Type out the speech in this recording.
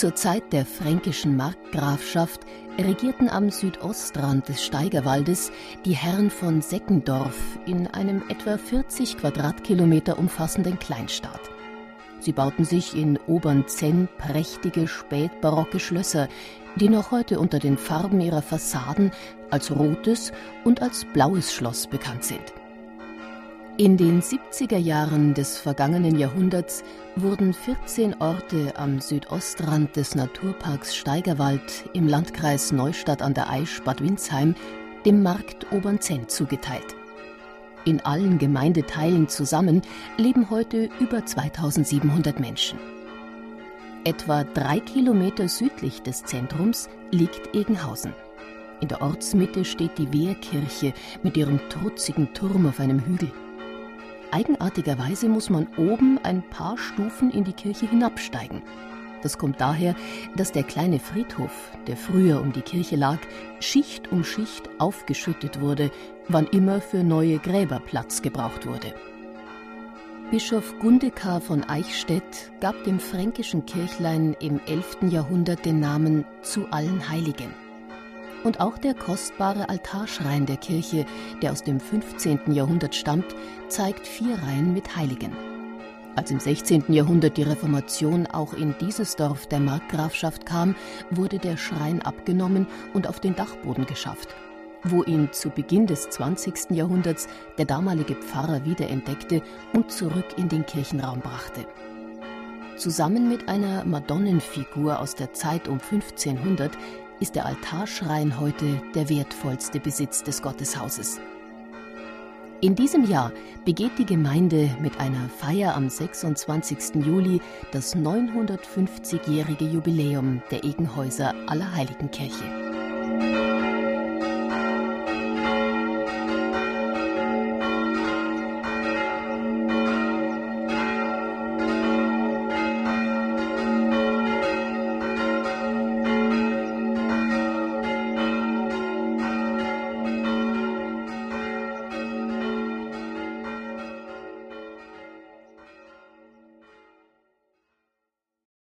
Zur Zeit der fränkischen Markgrafschaft regierten am Südostrand des Steigerwaldes die Herren von Seckendorf in einem etwa 40 Quadratkilometer umfassenden Kleinstaat. Sie bauten sich in Obernzenn prächtige spätbarocke Schlösser, die noch heute unter den Farben ihrer Fassaden als rotes und als blaues Schloss bekannt sind. In den 70er Jahren des vergangenen Jahrhunderts wurden 14 Orte am Südostrand des Naturparks Steigerwald im Landkreis Neustadt an der Aisch Bad Windsheim dem Markt Obernzenn zugeteilt. In allen Gemeindeteilen zusammen leben heute über 2700 Menschen. Etwa drei Kilometer südlich des Zentrums liegt Egenhausen. In der Ortsmitte steht die Wehrkirche mit ihrem trutzigen Turm auf einem Hügel. Eigenartigerweise muss man oben ein paar Stufen in die Kirche hinabsteigen. Das kommt daher, dass der kleine Friedhof, der früher um die Kirche lag, Schicht um Schicht aufgeschüttet wurde, wann immer für neue Gräber Platz gebraucht wurde. Bischof Gundekar von Eichstätt gab dem fränkischen Kirchlein im 11. Jahrhundert den Namen zu allen Heiligen und auch der kostbare Altarschrein der Kirche, der aus dem 15. Jahrhundert stammt, zeigt vier Reihen mit Heiligen. Als im 16. Jahrhundert die Reformation auch in dieses Dorf der Markgrafschaft kam, wurde der Schrein abgenommen und auf den Dachboden geschafft, wo ihn zu Beginn des 20. Jahrhunderts der damalige Pfarrer wiederentdeckte und zurück in den Kirchenraum brachte. Zusammen mit einer Madonnenfigur aus der Zeit um 1500 ist der Altarschrein heute der wertvollste Besitz des Gotteshauses. In diesem Jahr begeht die Gemeinde mit einer Feier am 26. Juli das 950-jährige Jubiläum der Egenhäuser Allerheiligenkirche.